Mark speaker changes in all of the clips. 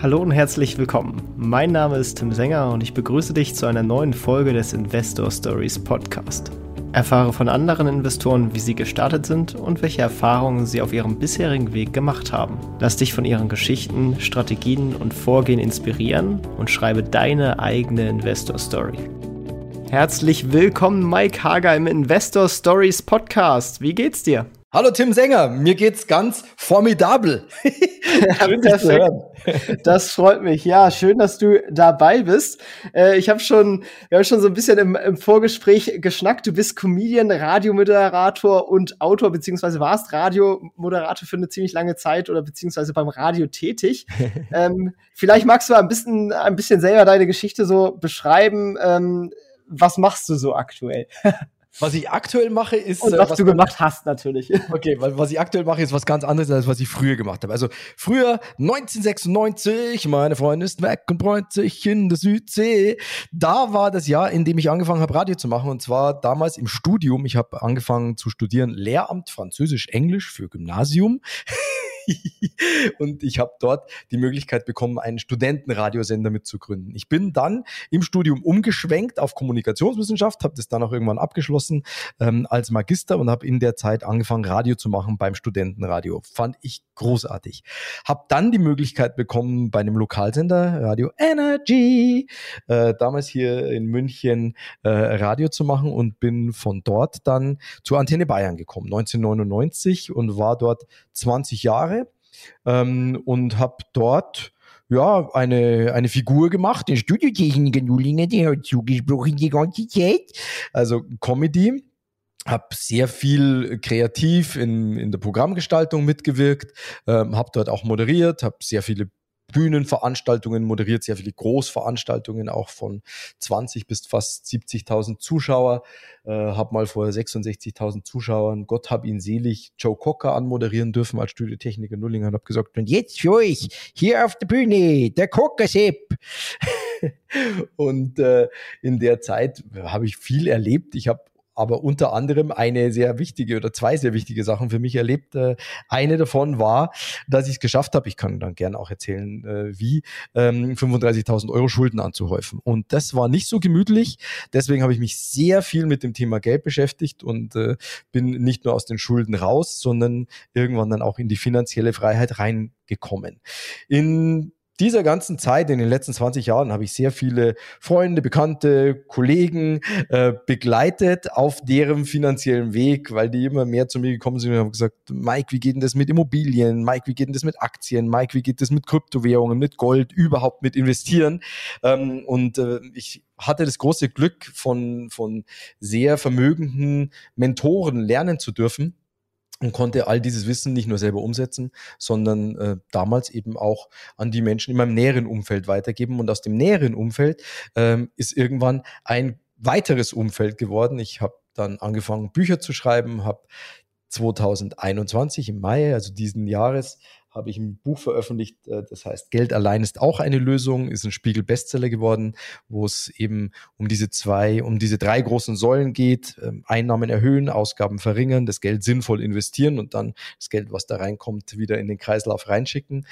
Speaker 1: Hallo und herzlich willkommen. Mein Name ist Tim Sänger und ich begrüße dich zu einer neuen Folge des Investor Stories Podcast. Erfahre von anderen Investoren, wie sie gestartet sind und welche Erfahrungen sie auf ihrem bisherigen Weg gemacht haben. Lass dich von ihren Geschichten, Strategien und Vorgehen inspirieren und schreibe deine eigene Investor Story. Herzlich willkommen, Mike Hager im Investor Stories Podcast. Wie geht's dir?
Speaker 2: Hallo Tim Sänger, mir geht's ganz formidabel.
Speaker 1: schön, hören. Das freut mich. Ja, schön, dass du dabei bist. Äh, ich habe schon, wir haben schon so ein bisschen im, im, Vorgespräch geschnackt. Du bist Comedian, Radiomoderator und Autor, beziehungsweise warst Radiomoderator für eine ziemlich lange Zeit oder beziehungsweise beim Radio tätig. ähm, vielleicht magst du ein bisschen, ein bisschen selber deine Geschichte so beschreiben. Ähm, was machst du so aktuell?
Speaker 2: Was ich aktuell mache, ist.
Speaker 1: Und was, äh, was du gemacht hast, natürlich.
Speaker 2: Okay, weil was ich aktuell mache, ist was ganz anderes, als was ich früher gemacht habe. Also früher, 1996, meine Freundin ist weg und freut sich in der Südsee. Da war das Jahr, in dem ich angefangen habe, Radio zu machen. Und zwar damals im Studium. Ich habe angefangen zu studieren Lehramt Französisch, Englisch für Gymnasium. und ich habe dort die Möglichkeit bekommen, einen Studentenradiosender mitzugründen. Ich bin dann im Studium umgeschwenkt auf Kommunikationswissenschaft, habe das dann auch irgendwann abgeschlossen ähm, als Magister und habe in der Zeit angefangen, Radio zu machen beim Studentenradio. Fand ich großartig. Habe dann die Möglichkeit bekommen, bei einem Lokalsender, Radio Energy, äh, damals hier in München äh, Radio zu machen und bin von dort dann zur Antenne Bayern gekommen, 1999 und war dort 20 Jahre ähm, und habe dort ja, eine, eine Figur gemacht, den Studiotechniker Nulinger, der hat zugesprochen die ganze Zeit. Also Comedy habe sehr viel kreativ in, in der Programmgestaltung mitgewirkt, ähm, habe dort auch moderiert, habe sehr viele Bühnenveranstaltungen moderiert, sehr viele Großveranstaltungen, auch von 20 bis fast 70.000 Zuschauer. Äh, habe mal vor 66.000 Zuschauern, Gott hab ihn selig, Joe Cocker anmoderieren dürfen als Studiotechniker Nullinger und habe gesagt, und jetzt für euch hier auf der Bühne, der Cocker-Sepp. und äh, in der Zeit habe ich viel erlebt. Ich habe aber unter anderem eine sehr wichtige oder zwei sehr wichtige Sachen für mich erlebt. Äh, eine davon war, dass ich es geschafft habe, ich kann dann gerne auch erzählen, äh, wie, 35.000 ähm, Euro Schulden anzuhäufen. Und das war nicht so gemütlich. Deswegen habe ich mich sehr viel mit dem Thema Geld beschäftigt und äh, bin nicht nur aus den Schulden raus, sondern irgendwann dann auch in die finanzielle Freiheit reingekommen. In dieser ganzen Zeit, in den letzten 20 Jahren, habe ich sehr viele Freunde, Bekannte, Kollegen äh, begleitet auf deren finanziellen Weg, weil die immer mehr zu mir gekommen sind und haben gesagt, Mike, wie geht denn das mit Immobilien? Mike, wie geht denn das mit Aktien? Mike, wie geht das mit Kryptowährungen, mit Gold, überhaupt mit Investieren? Ähm, und äh, ich hatte das große Glück, von, von sehr vermögenden Mentoren lernen zu dürfen und konnte all dieses Wissen nicht nur selber umsetzen, sondern äh, damals eben auch an die Menschen in meinem näheren Umfeld weitergeben. Und aus dem näheren Umfeld ähm, ist irgendwann ein weiteres Umfeld geworden. Ich habe dann angefangen, Bücher zu schreiben, habe 2021 im Mai, also diesen Jahres, habe ich ein Buch veröffentlicht, äh, das heißt Geld allein ist auch eine Lösung, ist ein Spiegel Bestseller geworden, wo es eben um diese zwei, um diese drei großen Säulen geht, ähm, Einnahmen erhöhen, Ausgaben verringern, das Geld sinnvoll investieren und dann das Geld, was da reinkommt, wieder in den Kreislauf reinschicken.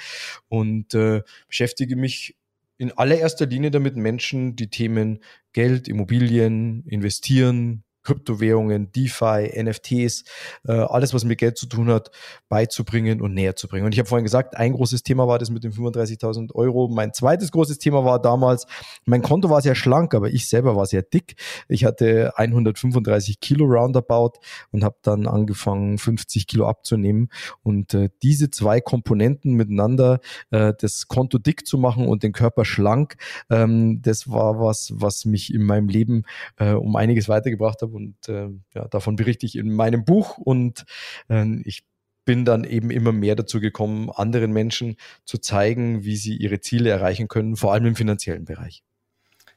Speaker 2: Und äh, beschäftige mich in allererster Linie damit Menschen, die Themen Geld, Immobilien, investieren, Kryptowährungen, DeFi, NFTs, äh, alles, was mit Geld zu tun hat, beizubringen und näher zu bringen. Und ich habe vorhin gesagt, ein großes Thema war das mit den 35.000 Euro. Mein zweites großes Thema war damals, mein Konto war sehr schlank, aber ich selber war sehr dick. Ich hatte 135 Kilo roundabout und habe dann angefangen, 50 Kilo abzunehmen. Und äh, diese zwei Komponenten miteinander, äh, das Konto dick zu machen und den Körper schlank, ähm, das war was, was mich in meinem Leben äh, um einiges weitergebracht hat und äh, ja, davon berichte ich in meinem Buch und äh, ich bin dann eben immer mehr dazu gekommen, anderen Menschen zu zeigen, wie sie ihre Ziele erreichen können, vor allem im finanziellen Bereich.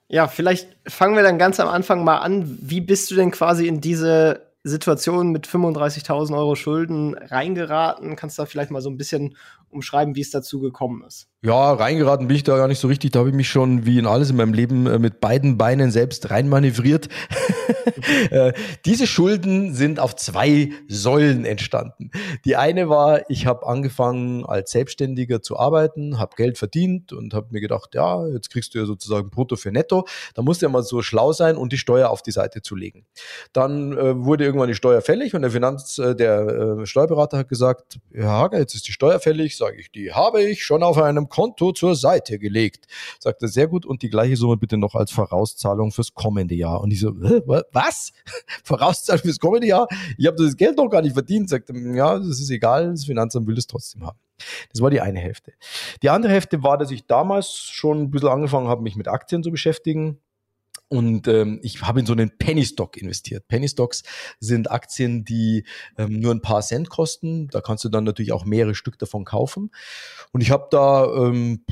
Speaker 1: Ja, vielleicht fangen wir dann ganz am Anfang mal an. Wie bist du denn quasi in diese Situation mit 35.000 Euro Schulden reingeraten? Kannst du da vielleicht mal so ein bisschen umschreiben, wie es dazu gekommen ist?
Speaker 2: Ja, reingeraten bin ich da gar nicht so richtig. Da habe ich mich schon, wie in alles in meinem Leben, äh, mit beiden Beinen selbst reinmanövriert. Äh, diese Schulden sind auf zwei Säulen entstanden. Die eine war, ich habe angefangen als Selbstständiger zu arbeiten, habe Geld verdient und habe mir gedacht, ja, jetzt kriegst du ja sozusagen Brutto für Netto. Da musst du ja mal so schlau sein und die Steuer auf die Seite zu legen. Dann äh, wurde irgendwann die Steuer fällig und der Finanz, äh, der äh, Steuerberater hat gesagt, Hager, jetzt ist die Steuer fällig. Sage ich, die habe ich schon auf einem Konto zur Seite gelegt. Sagt sehr gut und die gleiche Summe bitte noch als Vorauszahlung fürs kommende Jahr. Und ich so, was? Vorauszahlung fürs kommende Jahr? Ich habe das Geld noch gar nicht verdient. Sagt er, ja, das ist egal, das Finanzamt will es trotzdem haben. Das war die eine Hälfte. Die andere Hälfte war, dass ich damals schon ein bisschen angefangen habe, mich mit Aktien zu beschäftigen. Und ähm, ich habe in so einen Penny Stock investiert. Penny Stocks sind Aktien, die ähm, nur ein paar Cent kosten. Da kannst du dann natürlich auch mehrere Stück davon kaufen. Und ich habe da, ähm,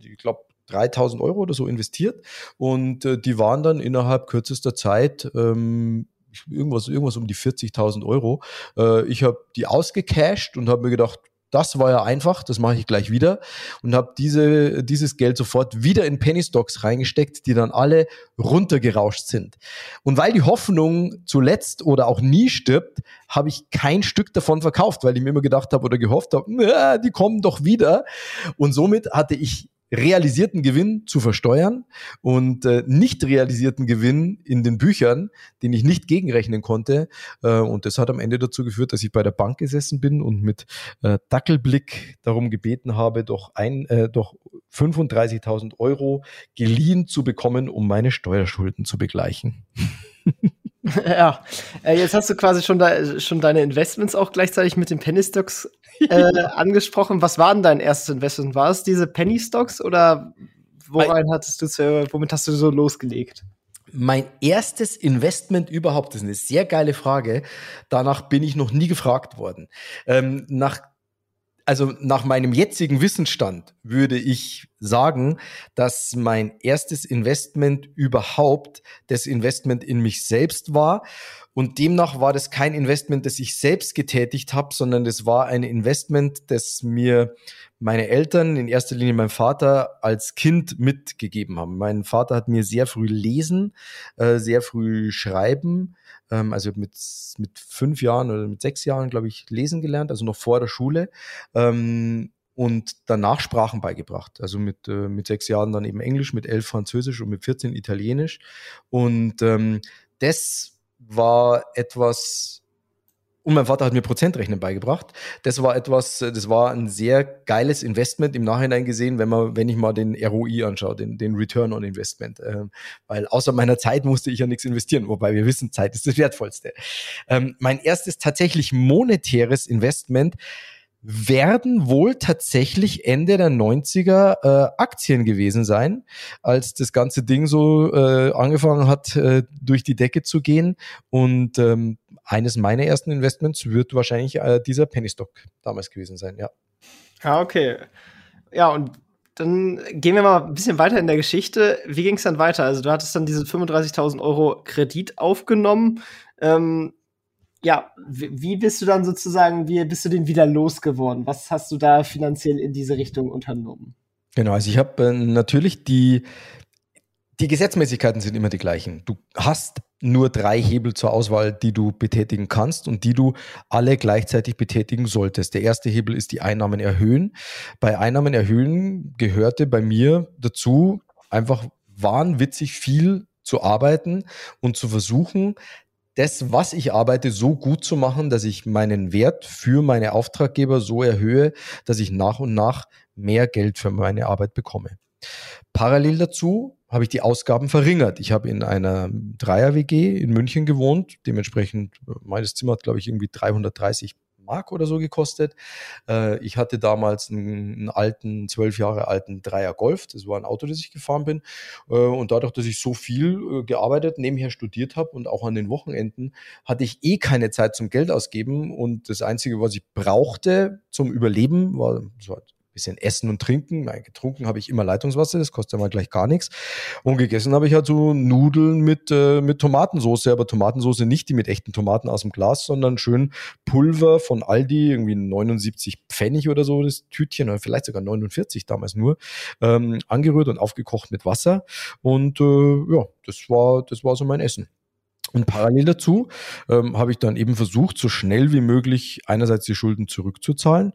Speaker 2: ich glaube, 3000 Euro oder so investiert. Und äh, die waren dann innerhalb kürzester Zeit ähm, irgendwas, irgendwas um die 40.000 Euro. Äh, ich habe die ausgecashed und habe mir gedacht, das war ja einfach, das mache ich gleich wieder und habe diese, dieses Geld sofort wieder in Penny Stocks reingesteckt, die dann alle runtergerauscht sind. Und weil die Hoffnung zuletzt oder auch nie stirbt, habe ich kein Stück davon verkauft, weil ich mir immer gedacht habe oder gehofft habe, die kommen doch wieder. Und somit hatte ich realisierten Gewinn zu versteuern und äh, nicht realisierten Gewinn in den Büchern, den ich nicht gegenrechnen konnte. Äh, und das hat am Ende dazu geführt, dass ich bei der Bank gesessen bin und mit äh, Dackelblick darum gebeten habe, doch, ein, äh, doch 35.000 Euro geliehen zu bekommen, um meine Steuerschulden zu begleichen.
Speaker 1: ja, äh, jetzt hast du quasi schon, da, schon deine Investments auch gleichzeitig mit den Penny Stocks äh, angesprochen. Was war denn dein erstes Investment? War es diese Penny Stocks oder worein hattest du, zu, womit hast du so losgelegt?
Speaker 2: Mein erstes Investment überhaupt, das ist eine sehr geile Frage. Danach bin ich noch nie gefragt worden. Ähm, nach also nach meinem jetzigen Wissensstand würde ich sagen, dass mein erstes Investment überhaupt das Investment in mich selbst war. Und demnach war das kein Investment, das ich selbst getätigt habe, sondern das war ein Investment, das mir meine Eltern, in erster Linie mein Vater, als Kind mitgegeben haben. Mein Vater hat mir sehr früh lesen, äh, sehr früh schreiben, ähm, also mit, mit fünf Jahren oder mit sechs Jahren, glaube ich, lesen gelernt, also noch vor der Schule. Ähm, und danach Sprachen beigebracht. Also mit, äh, mit sechs Jahren dann eben Englisch, mit elf Französisch und mit 14 Italienisch. Und ähm, das war etwas, und mein Vater hat mir Prozentrechnen beigebracht. Das war etwas, das war ein sehr geiles Investment im Nachhinein gesehen, wenn man, wenn ich mal den ROI anschaue, den, den Return on Investment. Ähm, weil außer meiner Zeit musste ich ja nichts investieren, wobei wir wissen, Zeit ist das Wertvollste. Ähm, mein erstes tatsächlich monetäres Investment werden wohl tatsächlich Ende der 90er äh, Aktien gewesen sein, als das ganze Ding so äh, angefangen hat, äh, durch die Decke zu gehen. Und ähm, eines meiner ersten Investments wird wahrscheinlich äh, dieser Penny Stock damals gewesen sein, ja.
Speaker 1: Ja, okay. Ja, und dann gehen wir mal ein bisschen weiter in der Geschichte. Wie ging es dann weiter? Also du hattest dann diese 35.000 Euro Kredit aufgenommen. Ähm, ja, wie bist du dann sozusagen, wie bist du den wieder losgeworden? Was hast du da finanziell in diese Richtung unternommen?
Speaker 2: Genau, also ich habe äh, natürlich die, die Gesetzmäßigkeiten sind immer die gleichen. Du hast nur drei Hebel zur Auswahl, die du betätigen kannst und die du alle gleichzeitig betätigen solltest. Der erste Hebel ist die Einnahmen erhöhen. Bei Einnahmen erhöhen gehörte bei mir dazu, einfach wahnwitzig viel zu arbeiten und zu versuchen, das, was ich arbeite, so gut zu machen, dass ich meinen Wert für meine Auftraggeber so erhöhe, dass ich nach und nach mehr Geld für meine Arbeit bekomme. Parallel dazu habe ich die Ausgaben verringert. Ich habe in einer Dreier-WG in München gewohnt. Dementsprechend, meines Zimmer hat, glaube ich, irgendwie 330 Mark oder so gekostet. Äh, ich hatte damals einen, alten, zwölf Jahre alten Dreier Golf. Das war ein Auto, das ich gefahren bin. Äh, und dadurch, dass ich so viel äh, gearbeitet, nebenher studiert habe und auch an den Wochenenden, hatte ich eh keine Zeit zum Geld ausgeben. Und das Einzige, was ich brauchte zum Überleben, war so bisschen essen und trinken. Nein, getrunken habe ich immer Leitungswasser, das kostet ja mal gleich gar nichts. Und gegessen habe ich halt so Nudeln mit, äh, mit Tomatensauce, aber Tomatensauce nicht die mit echten Tomaten aus dem Glas, sondern schön Pulver von Aldi, irgendwie 79 Pfennig oder so, das Tütchen, oder vielleicht sogar 49 damals nur, ähm, angerührt und aufgekocht mit Wasser. Und äh, ja, das war, das war so mein Essen. Und parallel dazu ähm, habe ich dann eben versucht, so schnell wie möglich einerseits die Schulden zurückzuzahlen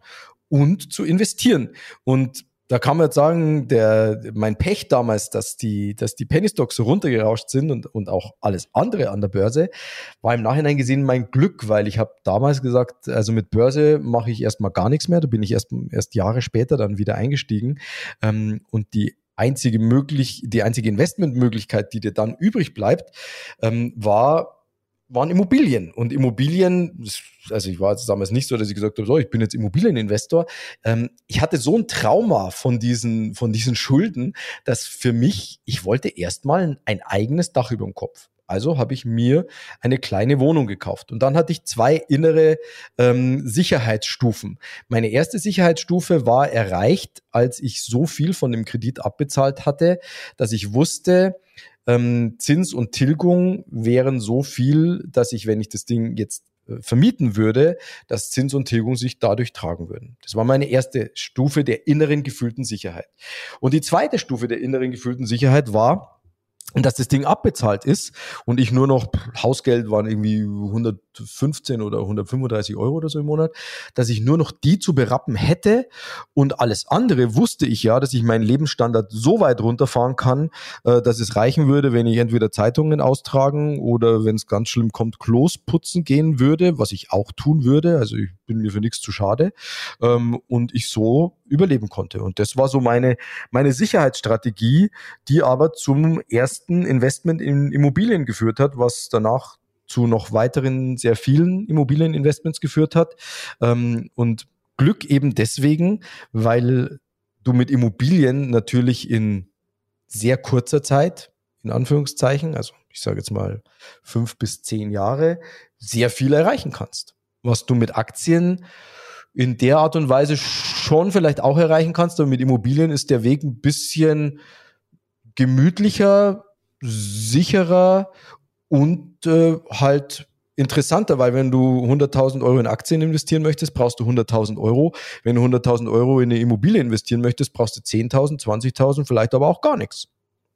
Speaker 2: und zu investieren. Und da kann man jetzt sagen, der, mein Pech damals, dass die, dass die Penny Stocks so runtergerauscht sind und, und auch alles andere an der Börse, war im Nachhinein gesehen mein Glück, weil ich habe damals gesagt, also mit Börse mache ich erstmal gar nichts mehr. Da bin ich erst, erst Jahre später dann wieder eingestiegen. Ähm, und die einzige möglich, die einzige Investmentmöglichkeit, die dir dann übrig bleibt, ähm, war waren Immobilien. Und Immobilien, also ich war jetzt damals nicht so, dass ich gesagt habe, so, ich bin jetzt Immobilieninvestor. Ähm, ich hatte so ein Trauma von diesen, von diesen Schulden, dass für mich, ich wollte erstmal ein eigenes Dach über dem Kopf. Also habe ich mir eine kleine Wohnung gekauft. Und dann hatte ich zwei innere ähm, Sicherheitsstufen. Meine erste Sicherheitsstufe war erreicht, als ich so viel von dem Kredit abbezahlt hatte, dass ich wusste, ähm, Zins und Tilgung wären so viel, dass ich, wenn ich das Ding jetzt äh, vermieten würde, dass Zins und Tilgung sich dadurch tragen würden. Das war meine erste Stufe der inneren gefühlten Sicherheit. Und die zweite Stufe der inneren gefühlten Sicherheit war, und dass das Ding abbezahlt ist und ich nur noch Hausgeld waren irgendwie 115 oder 135 Euro oder so im Monat, dass ich nur noch die zu berappen hätte und alles andere wusste ich ja, dass ich meinen Lebensstandard so weit runterfahren kann, äh, dass es reichen würde, wenn ich entweder Zeitungen austragen oder wenn es ganz schlimm kommt, Klos putzen gehen würde, was ich auch tun würde. Also ich bin mir für nichts zu schade ähm, und ich so überleben konnte. Und das war so meine, meine Sicherheitsstrategie, die aber zum ersten Investment in Immobilien geführt hat, was danach zu noch weiteren sehr vielen Immobilieninvestments geführt hat. Ähm, und Glück eben deswegen, weil du mit Immobilien natürlich in sehr kurzer Zeit, in Anführungszeichen, also ich sage jetzt mal fünf bis zehn Jahre, sehr viel erreichen kannst. Was du mit Aktien in der Art und Weise schon vielleicht auch erreichen kannst, aber mit Immobilien ist der Weg ein bisschen gemütlicher, sicherer und äh, halt interessanter, weil wenn du 100.000 Euro in Aktien investieren möchtest, brauchst du 100.000 Euro. Wenn du 100.000 Euro in eine Immobilie investieren möchtest, brauchst du 10.000, 20.000, vielleicht aber auch gar nichts.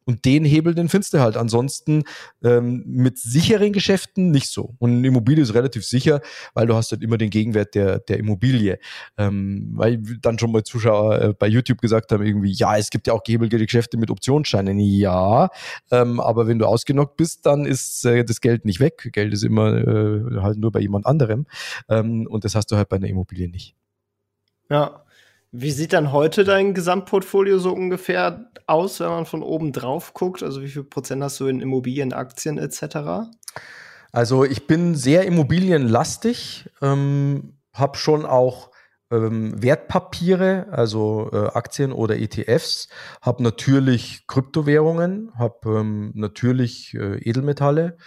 Speaker 2: Und den Hebel, den findest du halt. Ansonsten ähm, mit sicheren Geschäften nicht so. Und eine Immobilie ist relativ sicher, weil du hast halt immer den Gegenwert der, der Immobilie. Ähm, weil dann schon mal Zuschauer äh, bei YouTube gesagt haben, irgendwie, ja, es gibt ja auch gehebelte Geschäfte mit Optionsscheinen. Ja, ähm, aber wenn du ausgenockt bist, dann ist äh, das Geld nicht weg. Geld ist immer äh, halt nur bei jemand anderem. Ähm, und das hast du halt bei einer Immobilie nicht.
Speaker 1: Ja, wie sieht dann heute dein Gesamtportfolio so ungefähr aus, wenn man von oben drauf guckt? Also wie viel Prozent hast du in Immobilien, Aktien etc.?
Speaker 2: Also ich bin sehr immobilienlastig, ähm, habe schon auch ähm, Wertpapiere, also äh, Aktien oder ETFs, habe natürlich Kryptowährungen, habe ähm, natürlich äh, Edelmetalle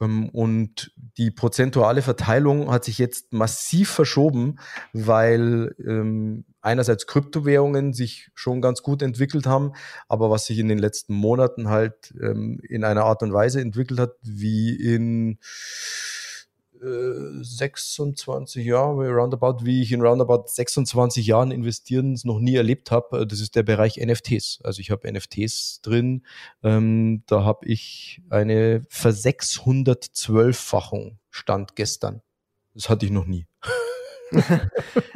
Speaker 2: ähm, und die prozentuale Verteilung hat sich jetzt massiv verschoben, weil ähm, einerseits Kryptowährungen sich schon ganz gut entwickelt haben, aber was sich in den letzten Monaten halt ähm, in einer Art und Weise entwickelt hat, wie in 26 Jahre, roundabout, wie ich in roundabout 26 Jahren investieren noch nie erlebt habe. Äh, das ist der Bereich NFTs. Also ich habe NFTs drin. Ähm, da habe ich eine Ver612-fachung Stand gestern. Das hatte ich noch nie.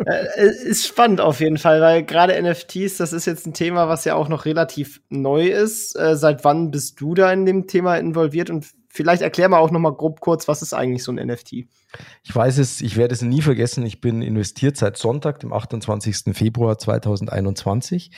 Speaker 1: Äh, ist spannend auf jeden Fall, weil gerade NFTs, das ist jetzt ein Thema, was ja auch noch relativ neu ist. Äh, seit wann bist du da in dem Thema involviert und vielleicht erklär mal auch noch grob kurz, was ist eigentlich so ein NFT?
Speaker 2: Ich weiß es, ich werde es nie vergessen. Ich bin investiert seit Sonntag, dem 28. Februar 2021.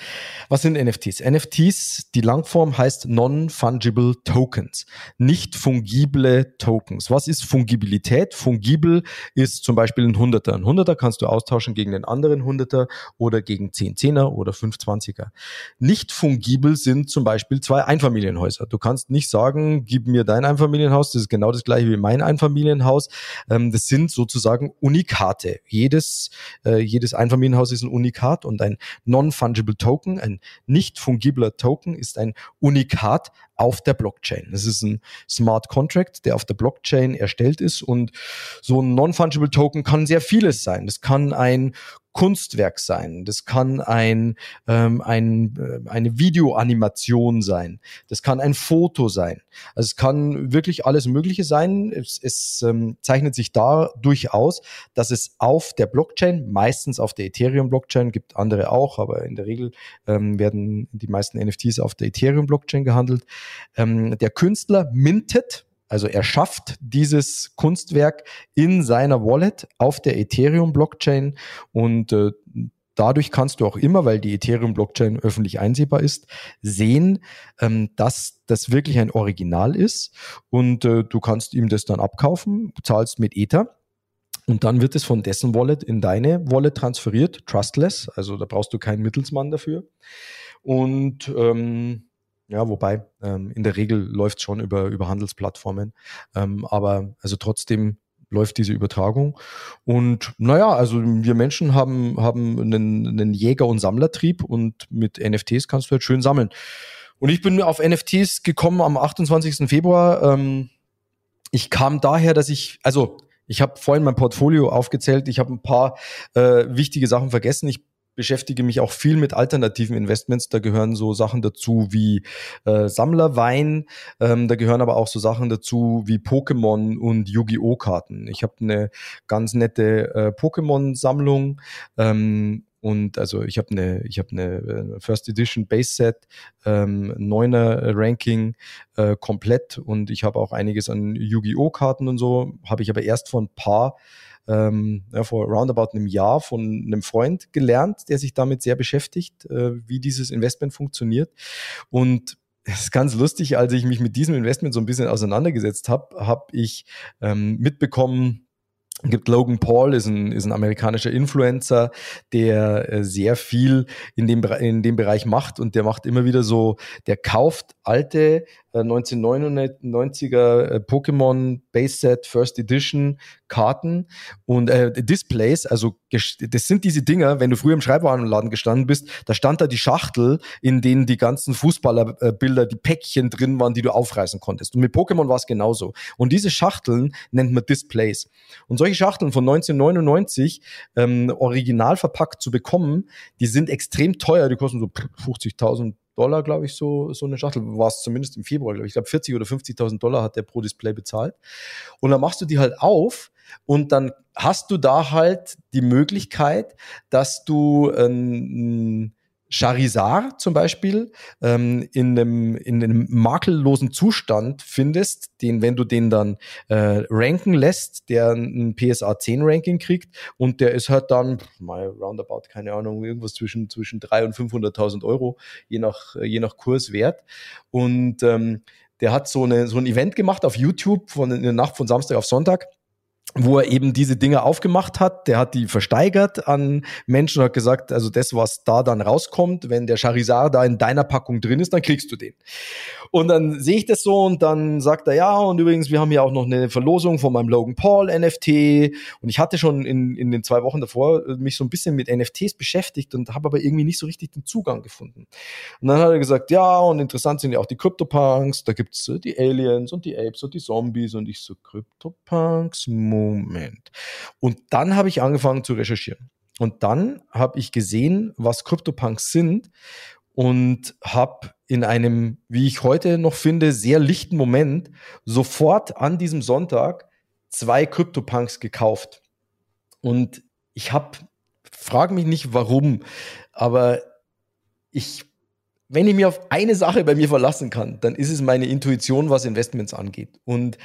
Speaker 2: Was sind NFTs? NFTs, die Langform heißt Non-Fungible Tokens, nicht fungible Tokens. Was ist Fungibilität? Fungibel ist zum Beispiel ein Hunderter. Ein Hunderter kannst du austauschen gegen einen anderen Hunderter oder gegen 10 Zehner oder 5 Zwanziger. Nicht fungibel sind zum Beispiel zwei Einfamilienhäuser. Du kannst nicht sagen, gib mir dein Einfamilienhaus Einfamilienhaus, das ist genau das gleiche wie mein Einfamilienhaus. Ähm, das sind sozusagen Unikate. Jedes, äh, jedes Einfamilienhaus ist ein Unikat und ein Non-Fungible Token, ein nicht fungibler Token ist ein Unikat auf der Blockchain. Das ist ein Smart Contract, der auf der Blockchain erstellt ist und so ein Non-Fungible Token kann sehr vieles sein. Das kann ein Kunstwerk sein, das kann ein, ähm, ein, äh, eine Videoanimation sein, das kann ein Foto sein. Also es kann wirklich alles Mögliche sein. Es, es ähm, zeichnet sich dadurch aus, dass es auf der Blockchain, meistens auf der Ethereum-Blockchain, gibt andere auch, aber in der Regel ähm, werden die meisten NFTs auf der Ethereum-Blockchain gehandelt. Ähm, der Künstler mintet, also er schafft dieses Kunstwerk in seiner Wallet auf der Ethereum-Blockchain und äh, dadurch kannst du auch immer, weil die Ethereum-Blockchain öffentlich einsehbar ist, sehen, ähm, dass das wirklich ein Original ist und äh, du kannst ihm das dann abkaufen, zahlst mit Ether. Und dann wird es von dessen Wallet in deine Wallet transferiert, trustless, also da brauchst du keinen Mittelsmann dafür. Und ähm, ja, wobei ähm, in der Regel läuft schon über, über Handelsplattformen. Ähm, aber also trotzdem läuft diese Übertragung. Und naja, also wir Menschen haben, haben einen, einen Jäger- und Sammlertrieb und mit NFTs kannst du halt schön sammeln. Und ich bin auf NFTs gekommen am 28. Februar. Ähm, ich kam daher, dass ich, also ich habe vorhin mein Portfolio aufgezählt, ich habe ein paar äh, wichtige Sachen vergessen. Ich beschäftige mich auch viel mit alternativen Investments. Da gehören so Sachen dazu wie äh, Sammlerwein. Ähm, da gehören aber auch so Sachen dazu wie Pokémon und Yu-Gi-Oh! Karten. Ich habe eine ganz nette äh, Pokémon-Sammlung. Ähm, und also ich habe eine, ich habe eine äh, First Edition Base Set, ähm, neuner Ranking äh, komplett und ich habe auch einiges an Yu-Gi-Oh! Karten und so. Habe ich aber erst vor ein paar ähm, ja, vor roundabout einem Jahr von einem Freund gelernt, der sich damit sehr beschäftigt, äh, wie dieses Investment funktioniert. Und es ist ganz lustig, als ich mich mit diesem Investment so ein bisschen auseinandergesetzt habe, habe ich ähm, mitbekommen, gibt Logan Paul, ist ein, ist ein amerikanischer Influencer, der äh, sehr viel in dem, in dem Bereich macht und der macht immer wieder so, der kauft alte 1999er äh, Pokémon Base Set First Edition Karten und äh, Displays. Also das sind diese Dinger, wenn du früher im Schreibwarenladen gestanden bist, da stand da die Schachtel, in denen die ganzen Fußballerbilder, die Päckchen drin waren, die du aufreißen konntest. Und mit Pokémon war es genauso. Und diese Schachteln nennt man Displays. Und solche Schachteln von 1999 ähm, original verpackt zu bekommen, die sind extrem teuer. Die kosten so 50.000 Dollar, glaube ich, so, so eine Schachtel. War es zumindest im Februar, glaube ich. Ich glaube, 40 oder 50.000 Dollar hat der pro Display bezahlt. Und dann machst du die halt auf und dann hast du da halt die Möglichkeit, dass du ein, Charizard zum Beispiel ähm, in, einem, in einem makellosen Zustand findest, den, wenn du den dann äh, ranken lässt, der ein PSA 10 Ranking kriegt und der ist halt dann mal roundabout, keine Ahnung, irgendwas zwischen, zwischen 300.000 und 500.000 Euro, je nach, je nach Kurswert. Und ähm, der hat so, eine, so ein Event gemacht auf YouTube von in der Nacht von Samstag auf Sonntag wo er eben diese Dinge aufgemacht hat. Der hat die versteigert an Menschen und hat gesagt, also das, was da dann rauskommt, wenn der Charizard da in deiner Packung drin ist, dann kriegst du den. Und dann sehe ich das so und dann sagt er, ja, und übrigens, wir haben ja auch noch eine Verlosung von meinem Logan Paul NFT. Und ich hatte schon in, in den zwei Wochen davor äh, mich so ein bisschen mit NFTs beschäftigt und habe aber irgendwie nicht so richtig den Zugang gefunden. Und dann hat er gesagt, ja, und interessant sind ja auch die CryptoPunks, da gibt's äh, die Aliens und die Apes und die Zombies und ich so, CryptoPunks, Moment. Und dann habe ich angefangen zu recherchieren. Und dann habe ich gesehen, was CryptoPunks sind und habe in einem, wie ich heute noch finde, sehr lichten Moment sofort an diesem Sonntag zwei CryptoPunks gekauft. Und ich habe, frage mich nicht warum, aber ich, wenn ich mir auf eine Sache bei mir verlassen kann, dann ist es meine Intuition, was Investments angeht. Und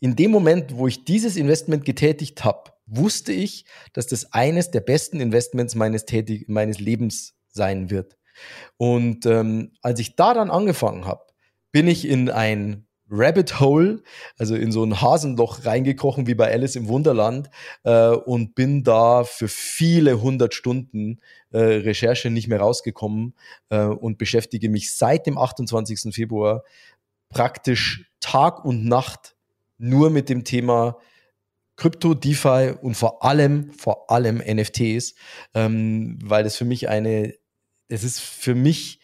Speaker 2: in dem Moment, wo ich dieses Investment getätigt habe, wusste ich, dass das eines der besten Investments meines, Tätig meines Lebens sein wird. Und ähm, als ich da dann angefangen habe, bin ich in ein Rabbit Hole, also in so ein Hasenloch reingekrochen wie bei Alice im Wunderland äh, und bin da für viele hundert Stunden äh, Recherche nicht mehr rausgekommen äh, und beschäftige mich seit dem 28. Februar praktisch Tag und Nacht nur mit dem Thema Krypto, DeFi und vor allem, vor allem NFTs, ähm, weil das für mich eine, es ist für mich,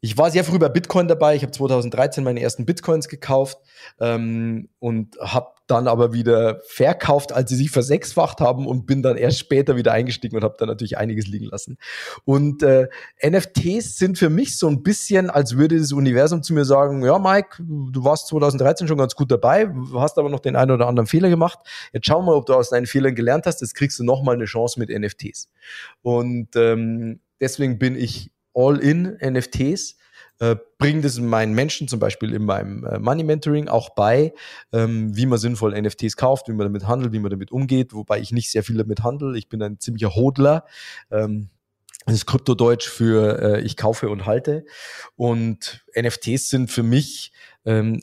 Speaker 2: ich war sehr früh bei Bitcoin dabei. Ich habe 2013 meine ersten Bitcoins gekauft ähm, und habe dann aber wieder verkauft, als sie sich versechsfacht haben und bin dann erst später wieder eingestiegen und habe dann natürlich einiges liegen lassen. Und äh, NFTs sind für mich so ein bisschen, als würde das Universum zu mir sagen, ja Mike, du warst 2013 schon ganz gut dabei, hast aber noch den einen oder anderen Fehler gemacht. Jetzt schau mal, ob du aus deinen Fehlern gelernt hast. Jetzt kriegst du nochmal eine Chance mit NFTs. Und ähm, deswegen bin ich all in NFTs äh, bringe das meinen Menschen zum Beispiel in meinem äh, Money Mentoring auch bei, ähm, wie man sinnvoll NFTs kauft, wie man damit handelt, wie man damit umgeht, wobei ich nicht sehr viel damit handle. Ich bin ein ziemlicher Hodler. Ähm, das ist Kryptodeutsch für äh, ich kaufe und halte. Und NFTs sind für mich ähm,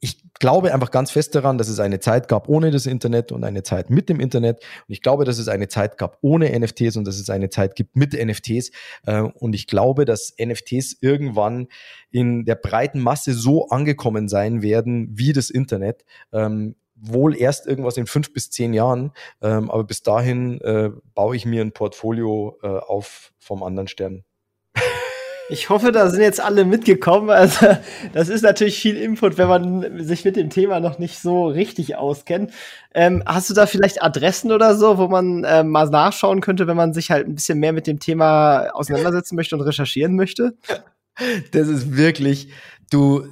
Speaker 2: ich glaube einfach ganz fest daran, dass es eine Zeit gab ohne das Internet und eine Zeit mit dem Internet. Und ich glaube, dass es eine Zeit gab ohne NFTs und dass es eine Zeit gibt mit NFTs. Äh, und ich glaube, dass NFTs irgendwann in der breiten Masse so angekommen sein werden wie das Internet. Ähm, wohl erst irgendwas in fünf bis zehn Jahren, ähm, aber bis dahin äh, baue ich mir ein Portfolio äh, auf vom anderen Stern.
Speaker 1: Ich hoffe, da sind jetzt alle mitgekommen. Also, das ist natürlich viel Input, wenn man sich mit dem Thema noch nicht so richtig auskennt. Ähm, hast du da vielleicht Adressen oder so, wo man äh, mal nachschauen könnte, wenn man sich halt ein bisschen mehr mit dem Thema auseinandersetzen möchte und recherchieren möchte?
Speaker 2: Das ist wirklich, du,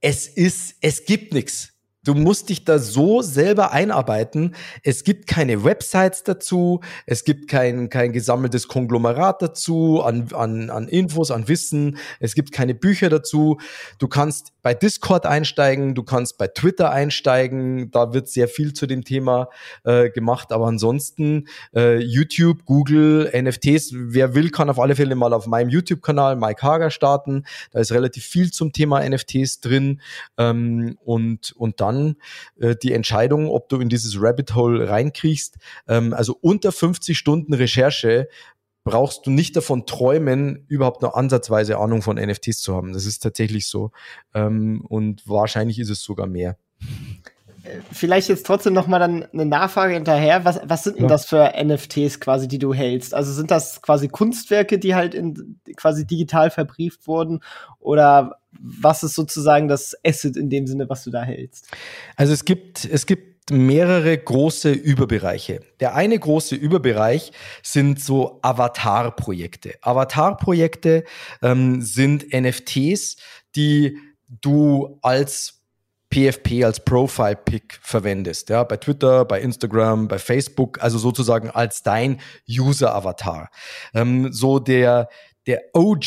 Speaker 2: es ist, es gibt nichts. Du musst dich da so selber einarbeiten. Es gibt keine Websites dazu, es gibt kein, kein gesammeltes Konglomerat dazu an, an, an Infos, an Wissen, es gibt keine Bücher dazu. Du kannst bei Discord einsteigen, du kannst bei Twitter einsteigen, da wird sehr viel zu dem Thema äh, gemacht, aber ansonsten äh, YouTube, Google, NFTs, wer will, kann auf alle Fälle mal auf meinem YouTube-Kanal Mike Hager starten. Da ist relativ viel zum Thema NFTs drin ähm, und, und dann äh, die Entscheidung, ob du in dieses Rabbit Hole reinkriegst. Ähm, also unter 50 Stunden Recherche brauchst du nicht davon träumen, überhaupt nur ansatzweise Ahnung von NFTs zu haben. Das ist tatsächlich so. Ähm, und wahrscheinlich ist es sogar mehr.
Speaker 1: Vielleicht jetzt trotzdem noch mal dann eine Nachfrage hinterher. Was, was sind denn ja. das für NFTs quasi, die du hältst? Also sind das quasi Kunstwerke, die halt in, quasi digital verbrieft wurden? Oder was ist sozusagen das Asset in dem Sinne, was du da hältst?
Speaker 2: Also es gibt, es gibt mehrere große Überbereiche. Der eine große Überbereich sind so Avatar-Projekte. Avatar-Projekte ähm, sind NFTs, die du als PFP als Profile-Pick verwendest, ja, bei Twitter, bei Instagram, bei Facebook, also sozusagen als dein User-Avatar. Ähm, so der, der OG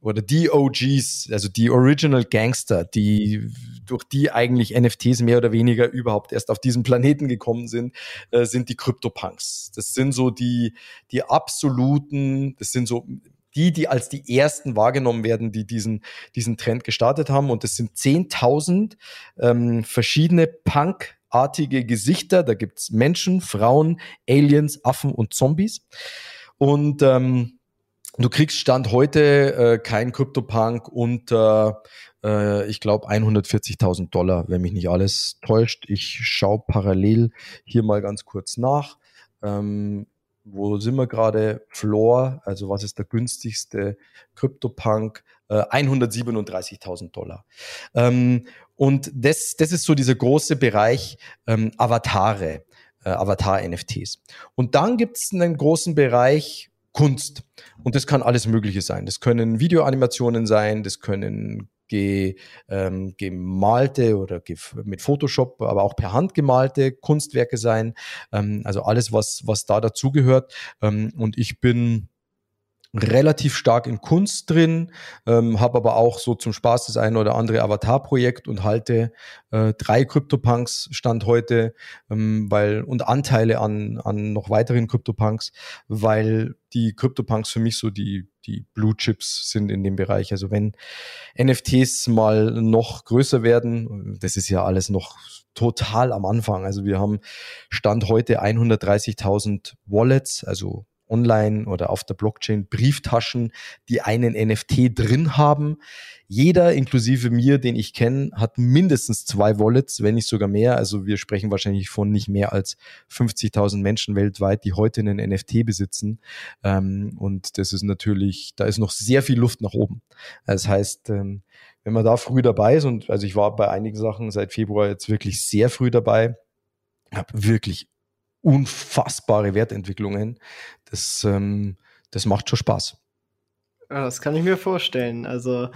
Speaker 2: oder die OGs, also die Original Gangster, die durch die eigentlich NFTs mehr oder weniger überhaupt erst auf diesen Planeten gekommen sind, äh, sind die CryptoPunks. Das sind so die, die absoluten, das sind so die, die als die ersten wahrgenommen werden, die diesen, diesen Trend gestartet haben. Und das sind 10.000 ähm, verschiedene Punk-artige Gesichter. Da gibt's Menschen, Frauen, Aliens, Affen und Zombies. Und ähm, Du kriegst Stand heute äh, kein CryptoPunk unter, äh, ich glaube, 140.000 Dollar, wenn mich nicht alles täuscht. Ich schaue parallel hier mal ganz kurz nach. Ähm, wo sind wir gerade? Floor, also was ist der günstigste CryptoPunk? Äh, 137.000 Dollar. Ähm, und das, das ist so dieser große Bereich ähm, Avatare, äh, Avatar-NFTs. Und dann gibt es einen großen Bereich Kunst. Und das kann alles Mögliche sein. Das können Videoanimationen sein, das können ge, ähm, gemalte oder ge, mit Photoshop, aber auch per Hand gemalte Kunstwerke sein. Ähm, also alles, was, was da dazugehört. Ähm, und ich bin relativ stark in Kunst drin, ähm, habe aber auch so zum Spaß das eine oder andere Avatar-Projekt und halte äh, drei CryptoPunks Stand heute, ähm, weil und Anteile an, an noch weiteren CryptoPunks, weil die CryptoPunks für mich so die, die Blue Chips sind in dem Bereich. Also wenn NFTs mal noch größer werden, das ist ja alles noch total am Anfang. Also wir haben Stand heute 130.000 Wallets, also online oder auf der Blockchain Brieftaschen, die einen NFT drin haben. Jeder, inklusive mir, den ich kenne, hat mindestens zwei Wallets, wenn nicht sogar mehr. Also wir sprechen wahrscheinlich von nicht mehr als 50.000 Menschen weltweit, die heute einen NFT besitzen. Ähm, und das ist natürlich, da ist noch sehr viel Luft nach oben. Das heißt, ähm, wenn man da früh dabei ist, und also ich war bei einigen Sachen seit Februar jetzt wirklich sehr früh dabei, habe wirklich unfassbare Wertentwicklungen. Das, ähm, das macht schon Spaß.
Speaker 1: Das kann ich mir vorstellen. Also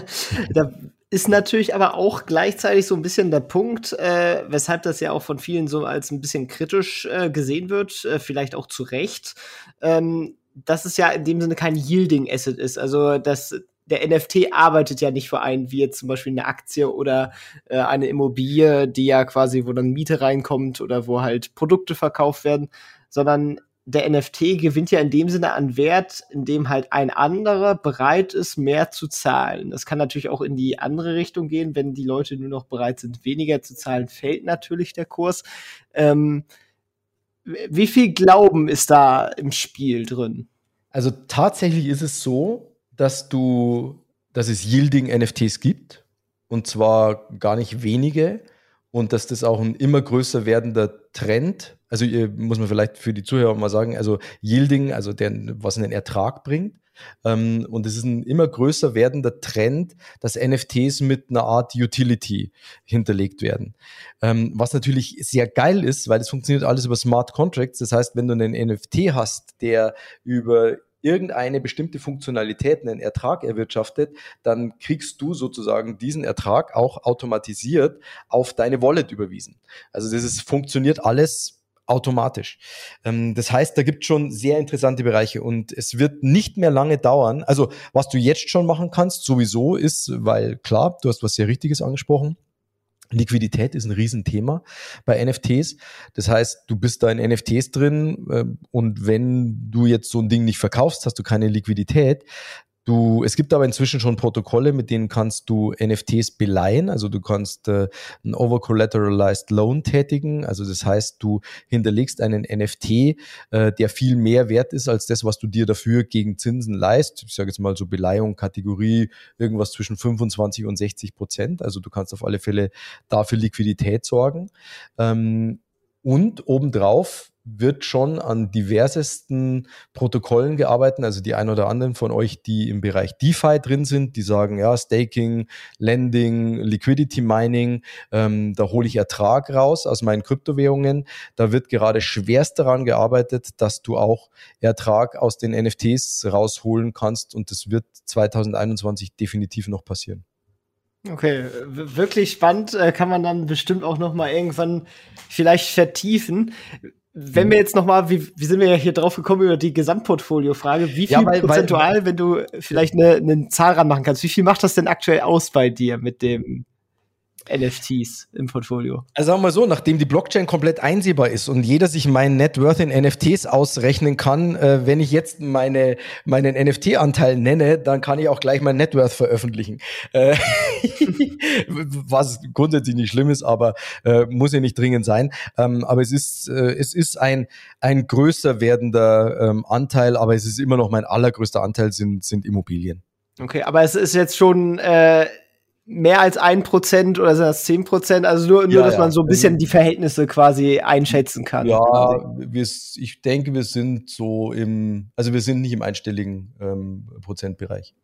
Speaker 1: da ist natürlich aber auch gleichzeitig so ein bisschen der Punkt, äh, weshalb das ja auch von vielen so als ein bisschen kritisch äh, gesehen wird, äh, vielleicht auch zu Recht, ähm, dass es ja in dem Sinne kein Yielding Asset ist. Also dass der NFT arbeitet ja nicht für einen, wie jetzt zum Beispiel eine Aktie oder äh, eine Immobilie, die ja quasi, wo dann Miete reinkommt oder wo halt Produkte verkauft werden, sondern der NFT gewinnt ja in dem Sinne an Wert, in dem halt ein anderer bereit ist, mehr zu zahlen. Das kann natürlich auch in die andere Richtung gehen, wenn die Leute nur noch bereit sind, weniger zu zahlen, fällt natürlich der Kurs. Ähm, wie viel Glauben ist da im Spiel drin?
Speaker 2: Also tatsächlich ist es so, dass du, dass es Yielding NFTs gibt und zwar gar nicht wenige und dass das auch ein immer größer werdender Trend, also muss man vielleicht für die Zuhörer mal sagen, also Yielding, also der, was einen Ertrag bringt. Ähm, und es ist ein immer größer werdender Trend, dass NFTs mit einer Art Utility hinterlegt werden. Ähm, was natürlich sehr geil ist, weil es funktioniert alles über Smart Contracts. Das heißt, wenn du einen NFT hast, der über irgendeine bestimmte Funktionalität einen Ertrag erwirtschaftet, dann kriegst du sozusagen diesen Ertrag auch automatisiert auf deine Wallet überwiesen. Also das ist, funktioniert alles automatisch. Ähm, das heißt, da gibt schon sehr interessante Bereiche und es wird nicht mehr lange dauern. Also was du jetzt schon machen kannst, sowieso ist, weil klar, du hast was sehr Richtiges angesprochen. Liquidität ist ein Riesenthema bei NFTs. Das heißt, du bist da in NFTs drin äh, und wenn du jetzt so ein Ding nicht verkaufst, hast du keine Liquidität, Du, es gibt aber inzwischen schon Protokolle, mit denen kannst du NFTs beleihen. Also du kannst äh, ein over-collateralized Loan tätigen. Also das heißt, du hinterlegst einen NFT, äh, der viel mehr wert ist als das, was du dir dafür gegen Zinsen leist. Ich sage jetzt mal so Beleihung, Kategorie, irgendwas zwischen 25 und 60 Prozent. Also du kannst auf alle Fälle dafür Liquidität sorgen. Ähm, und obendrauf wird schon an diversesten Protokollen gearbeitet. Also die ein oder anderen von euch, die im Bereich DeFi drin sind, die sagen, ja, Staking, Lending, Liquidity Mining, ähm, da hole ich Ertrag raus aus meinen Kryptowährungen. Da wird gerade schwerst daran gearbeitet, dass du auch Ertrag aus den NFTs rausholen kannst. Und das wird 2021 definitiv noch passieren.
Speaker 1: Okay, wirklich spannend, äh, kann man dann bestimmt auch noch mal irgendwann vielleicht vertiefen. Wenn wir jetzt noch mal, wie, wie sind wir ja hier drauf gekommen über die Gesamtportfolio-Frage, wie viel ja, weil, prozentual, weil, wenn du vielleicht eine, eine Zahl ranmachen kannst, wie viel macht das denn aktuell aus bei dir mit dem NFTs im Portfolio?
Speaker 2: Also sagen wir mal so, nachdem die Blockchain komplett einsehbar ist und jeder sich meinen Net Worth in NFTs ausrechnen kann, äh, wenn ich jetzt meine, meinen NFT-Anteil nenne, dann kann ich auch gleich mein Net Worth veröffentlichen. Äh, was grundsätzlich nicht schlimm ist, aber äh, muss ja nicht dringend sein. Ähm, aber es ist, äh, es ist ein, ein größer werdender ähm, Anteil, aber es ist immer noch mein allergrößter Anteil sind, sind Immobilien.
Speaker 1: Okay, aber es ist jetzt schon äh, mehr als ein Prozent oder sind das zehn Prozent? Also nur, nur ja, dass man so ein bisschen die Verhältnisse quasi einschätzen kann.
Speaker 2: Ja, wir, ich denke, wir sind so im, also wir sind nicht im einstelligen ähm, Prozentbereich.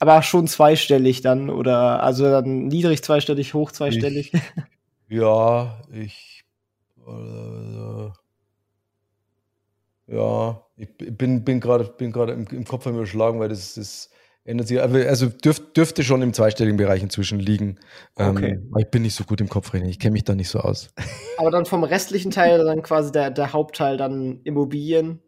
Speaker 1: Aber schon zweistellig dann oder also dann niedrig zweistellig, hoch zweistellig.
Speaker 2: Ich, ja, ich äh, ja, ich bin bin gerade bin gerade im, im Kopf überschlagen, weil das ist ändert sich. Also dürf, dürfte schon im zweistelligen Bereich inzwischen liegen. Ähm, okay. Ähm, ich bin nicht so gut im Kopfrechnen, ich kenne mich da nicht so aus.
Speaker 1: Aber dann vom restlichen Teil dann quasi der, der Hauptteil dann Immobilien.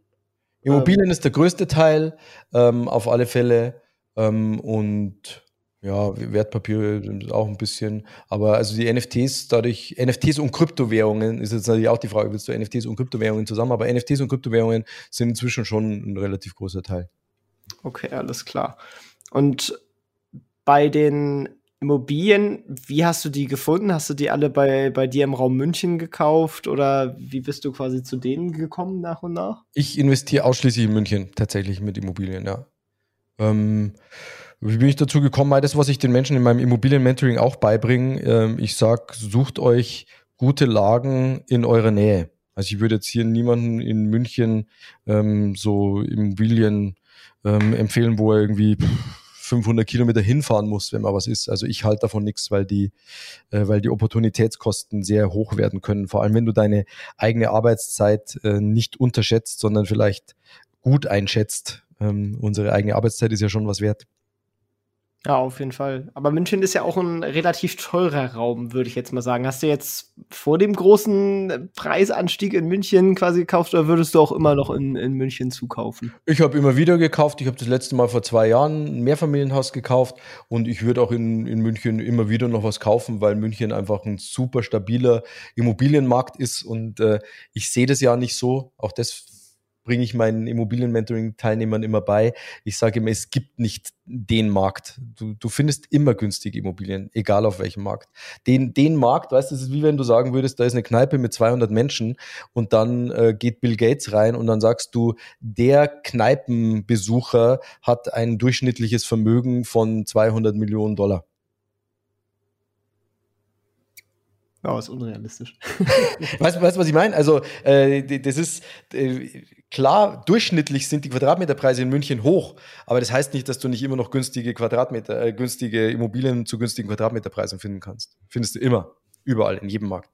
Speaker 2: Immobilien ähm. ist der größte Teil, ähm, auf alle Fälle. Ähm, und ja, Wertpapiere auch ein bisschen. Aber also die NFTs, dadurch, NFTs und Kryptowährungen ist jetzt natürlich auch die Frage, willst du NFTs und Kryptowährungen zusammen? Aber NFTs und Kryptowährungen sind inzwischen schon ein relativ großer Teil.
Speaker 1: Okay, alles klar. Und bei den Immobilien, wie hast du die gefunden? Hast du die alle bei, bei dir im Raum München gekauft oder wie bist du quasi zu denen gekommen nach und nach?
Speaker 2: Ich investiere ausschließlich in München tatsächlich mit Immobilien, ja. Ähm, wie bin ich dazu gekommen? Das, was ich den Menschen in meinem Immobilien-Mentoring auch beibringe, ähm, ich sage, sucht euch gute Lagen in eurer Nähe. Also ich würde jetzt hier niemanden in München ähm, so Immobilien ähm, empfehlen, wo er irgendwie 500 Kilometer hinfahren muss, wenn mal was ist. Also ich halte davon nichts, weil die, äh, weil die Opportunitätskosten sehr hoch werden können. Vor allem, wenn du deine eigene Arbeitszeit äh, nicht unterschätzt, sondern vielleicht gut einschätzt. Ähm, unsere eigene Arbeitszeit ist ja schon was wert.
Speaker 1: Ja, auf jeden Fall. Aber München ist ja auch ein relativ teurer Raum, würde ich jetzt mal sagen. Hast du jetzt vor dem großen Preisanstieg in München quasi gekauft oder würdest du auch immer noch in, in München zukaufen?
Speaker 2: Ich habe immer wieder gekauft. Ich habe das letzte Mal vor zwei Jahren ein Mehrfamilienhaus gekauft und ich würde auch in, in München immer wieder noch was kaufen, weil München einfach ein super stabiler Immobilienmarkt ist und äh, ich sehe das ja nicht so. Auch das bringe ich meinen Immobilien-Mentoring-Teilnehmern immer bei. Ich sage immer, es gibt nicht den Markt. Du, du findest immer günstige Immobilien, egal auf welchem Markt. Den, den Markt, weißt du, es ist wie wenn du sagen würdest, da ist eine Kneipe mit 200 Menschen und dann äh, geht Bill Gates rein und dann sagst du, der Kneipenbesucher hat ein durchschnittliches Vermögen von 200 Millionen Dollar.
Speaker 1: Ja, ist unrealistisch.
Speaker 2: weißt du, was ich meine? Also, äh, das ist äh, klar, durchschnittlich sind die Quadratmeterpreise in München hoch, aber das heißt nicht, dass du nicht immer noch günstige Quadratmeter, äh, günstige Immobilien zu günstigen Quadratmeterpreisen finden kannst. Findest du immer, überall, in jedem Markt.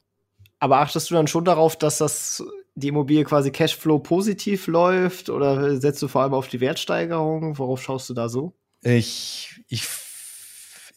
Speaker 1: Aber achtest du dann schon darauf, dass das die Immobilie quasi Cashflow positiv läuft oder setzt du vor allem auf die Wertsteigerung? Worauf schaust du da so?
Speaker 2: Ich, ich,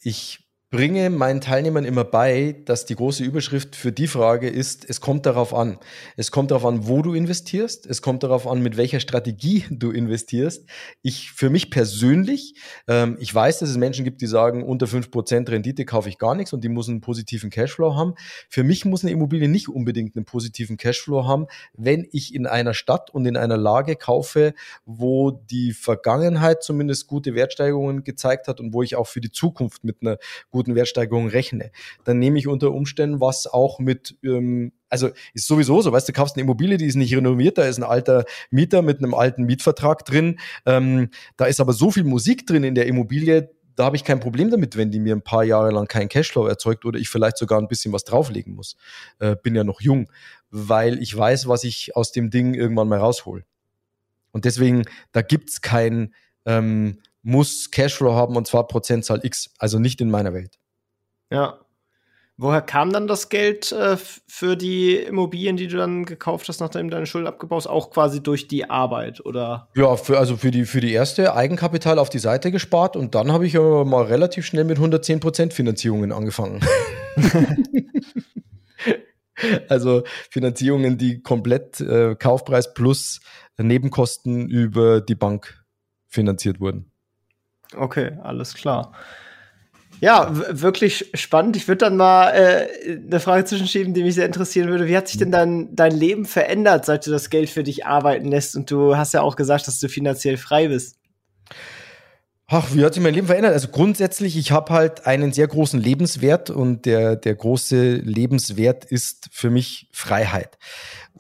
Speaker 2: ich bringe meinen Teilnehmern immer bei, dass die große Überschrift für die Frage ist, es kommt darauf an. Es kommt darauf an, wo du investierst. Es kommt darauf an, mit welcher Strategie du investierst. Ich, für mich persönlich, ähm, ich weiß, dass es Menschen gibt, die sagen, unter fünf Prozent Rendite kaufe ich gar nichts und die muss einen positiven Cashflow haben. Für mich muss eine Immobilie nicht unbedingt einen positiven Cashflow haben, wenn ich in einer Stadt und in einer Lage kaufe, wo die Vergangenheit zumindest gute Wertsteigerungen gezeigt hat und wo ich auch für die Zukunft mit einer guten guten Wertsteigerung rechne, dann nehme ich unter Umständen was auch mit, ähm, also ist sowieso so, weißt du, kaufst eine Immobilie, die ist nicht renoviert, da ist ein alter Mieter mit einem alten Mietvertrag drin, ähm, da ist aber so viel Musik drin in der Immobilie, da habe ich kein Problem damit, wenn die mir ein paar Jahre lang keinen Cashflow erzeugt oder ich vielleicht sogar ein bisschen was drauflegen muss. Äh, bin ja noch jung, weil ich weiß, was ich aus dem Ding irgendwann mal raushol. Und deswegen, da gibt's kein, ähm, muss Cashflow haben und zwar Prozentzahl X, also nicht in meiner Welt.
Speaker 1: Ja. Woher kam dann das Geld äh, für die Immobilien, die du dann gekauft hast, nachdem du deine Schulden abgebaut hast? Auch quasi durch die Arbeit, oder?
Speaker 2: Ja, für, also für die, für die erste Eigenkapital auf die Seite gespart und dann habe ich aber mal relativ schnell mit 110% Finanzierungen angefangen. also Finanzierungen, die komplett äh, Kaufpreis plus Nebenkosten über die Bank finanziert wurden.
Speaker 1: Okay, alles klar. Ja, wirklich spannend. Ich würde dann mal äh, eine Frage zwischenschieben, die mich sehr interessieren würde. Wie hat sich denn dein, dein Leben verändert, seit du das Geld für dich arbeiten lässt? Und du hast ja auch gesagt, dass du finanziell frei bist.
Speaker 2: Ach, wie hat sich mein Leben verändert? Also grundsätzlich, ich habe halt einen sehr großen Lebenswert und der, der große Lebenswert ist für mich Freiheit.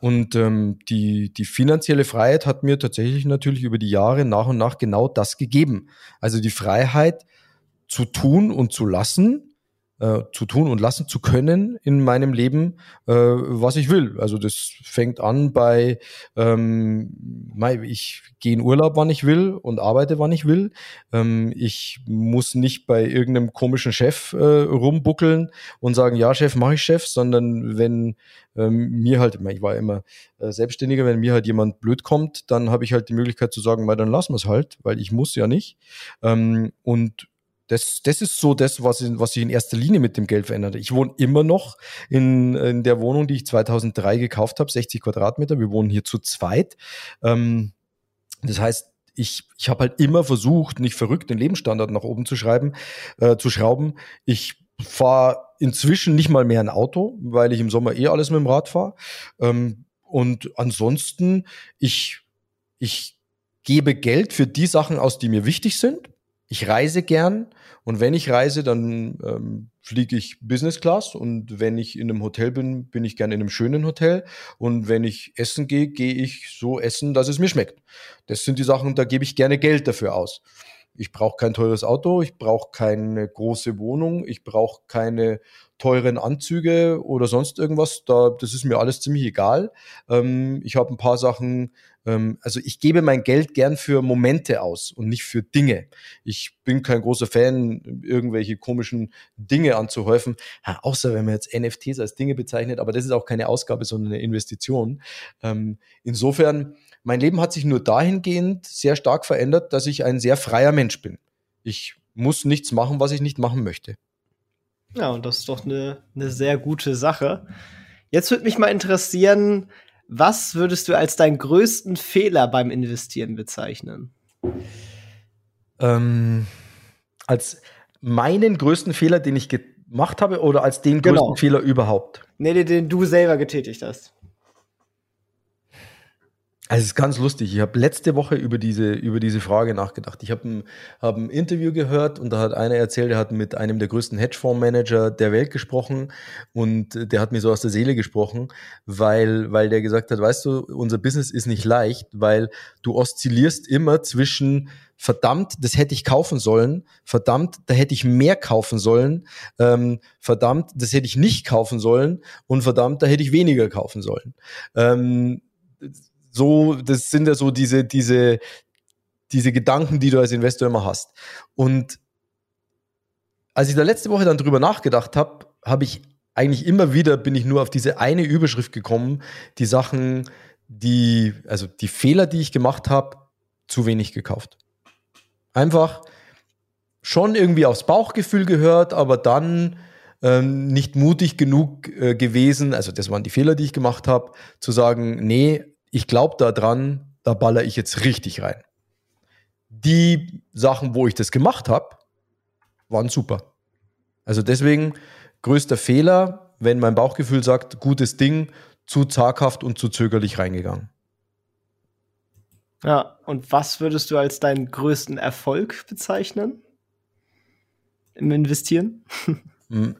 Speaker 2: Und ähm, die, die finanzielle Freiheit hat mir tatsächlich natürlich über die Jahre nach und nach genau das gegeben. Also die Freiheit zu tun und zu lassen, äh, zu tun und lassen zu können in meinem Leben, äh, was ich will. Also das fängt an bei, ähm, ich gehe in Urlaub, wann ich will und arbeite, wann ich will. Ähm, ich muss nicht bei irgendeinem komischen Chef äh, rumbuckeln und sagen, ja Chef, mache ich Chef, sondern wenn ähm, mir halt, ich war immer äh, Selbstständiger, wenn mir halt jemand blöd kommt, dann habe ich halt die Möglichkeit zu sagen, dann lassen wir es halt, weil ich muss ja nicht. Ähm, und das, das ist so das, was, in, was sich in erster Linie mit dem Geld verändert. Ich wohne immer noch in, in der Wohnung, die ich 2003 gekauft habe, 60 Quadratmeter. Wir wohnen hier zu zweit. Ähm, das heißt, ich, ich habe halt immer versucht, nicht verrückt den Lebensstandard nach oben zu schreiben, äh, zu schrauben. Ich fahre inzwischen nicht mal mehr ein Auto, weil ich im Sommer eh alles mit dem Rad fahre. Ähm, und ansonsten, ich, ich gebe Geld für die Sachen aus, die mir wichtig sind ich reise gern und wenn ich reise, dann ähm, fliege ich Business Class und wenn ich in einem Hotel bin, bin ich gern in einem schönen Hotel und wenn ich essen gehe, gehe ich so essen, dass es mir schmeckt. Das sind die Sachen, da gebe ich gerne Geld dafür aus. Ich brauche kein teures Auto, ich brauche keine große Wohnung, ich brauche keine teuren Anzüge oder sonst irgendwas. Da, das ist mir alles ziemlich egal. Ähm, ich habe ein paar Sachen, also ich gebe mein Geld gern für Momente aus und nicht für Dinge. Ich bin kein großer Fan, irgendwelche komischen Dinge anzuhäufen, ja, außer wenn man jetzt NFTs als Dinge bezeichnet, aber das ist auch keine Ausgabe, sondern eine Investition. Ähm, insofern, mein Leben hat sich nur dahingehend sehr stark verändert, dass ich ein sehr freier Mensch bin. Ich muss nichts machen, was ich nicht machen möchte.
Speaker 1: Ja, und das ist doch eine, eine sehr gute Sache. Jetzt würde mich mal interessieren, was würdest du als deinen größten Fehler beim Investieren bezeichnen?
Speaker 2: Ähm, als meinen größten Fehler, den ich gemacht habe, oder als den größten genau. Fehler überhaupt?
Speaker 1: Nee, den, den du selber getätigt hast.
Speaker 2: Also es ist ganz lustig. Ich habe letzte Woche über diese, über diese Frage nachgedacht. Ich habe ein, hab ein Interview gehört und da hat einer erzählt, er hat mit einem der größten Hedgefondsmanager der Welt gesprochen und der hat mir so aus der Seele gesprochen, weil, weil der gesagt hat, weißt du, unser Business ist nicht leicht, weil du oszillierst immer zwischen verdammt, das hätte ich kaufen sollen, verdammt, da hätte ich mehr kaufen sollen, ähm, verdammt, das hätte ich nicht kaufen sollen und verdammt, da hätte ich weniger kaufen sollen. Ähm, so, das sind ja so diese, diese, diese Gedanken, die du als Investor immer hast. Und als ich da letzte Woche dann drüber nachgedacht habe, habe ich eigentlich immer wieder bin ich nur auf diese eine Überschrift gekommen, die Sachen, die, also die Fehler, die ich gemacht habe, zu wenig gekauft. Einfach schon irgendwie aufs Bauchgefühl gehört, aber dann ähm, nicht mutig genug äh, gewesen, also das waren die Fehler, die ich gemacht habe, zu sagen, nee, ich glaube daran, da baller ich jetzt richtig rein. Die Sachen, wo ich das gemacht habe, waren super. Also deswegen größter Fehler, wenn mein Bauchgefühl sagt, gutes Ding, zu zaghaft und zu zögerlich reingegangen.
Speaker 1: Ja, und was würdest du als deinen größten Erfolg bezeichnen? Im Investieren? Hm.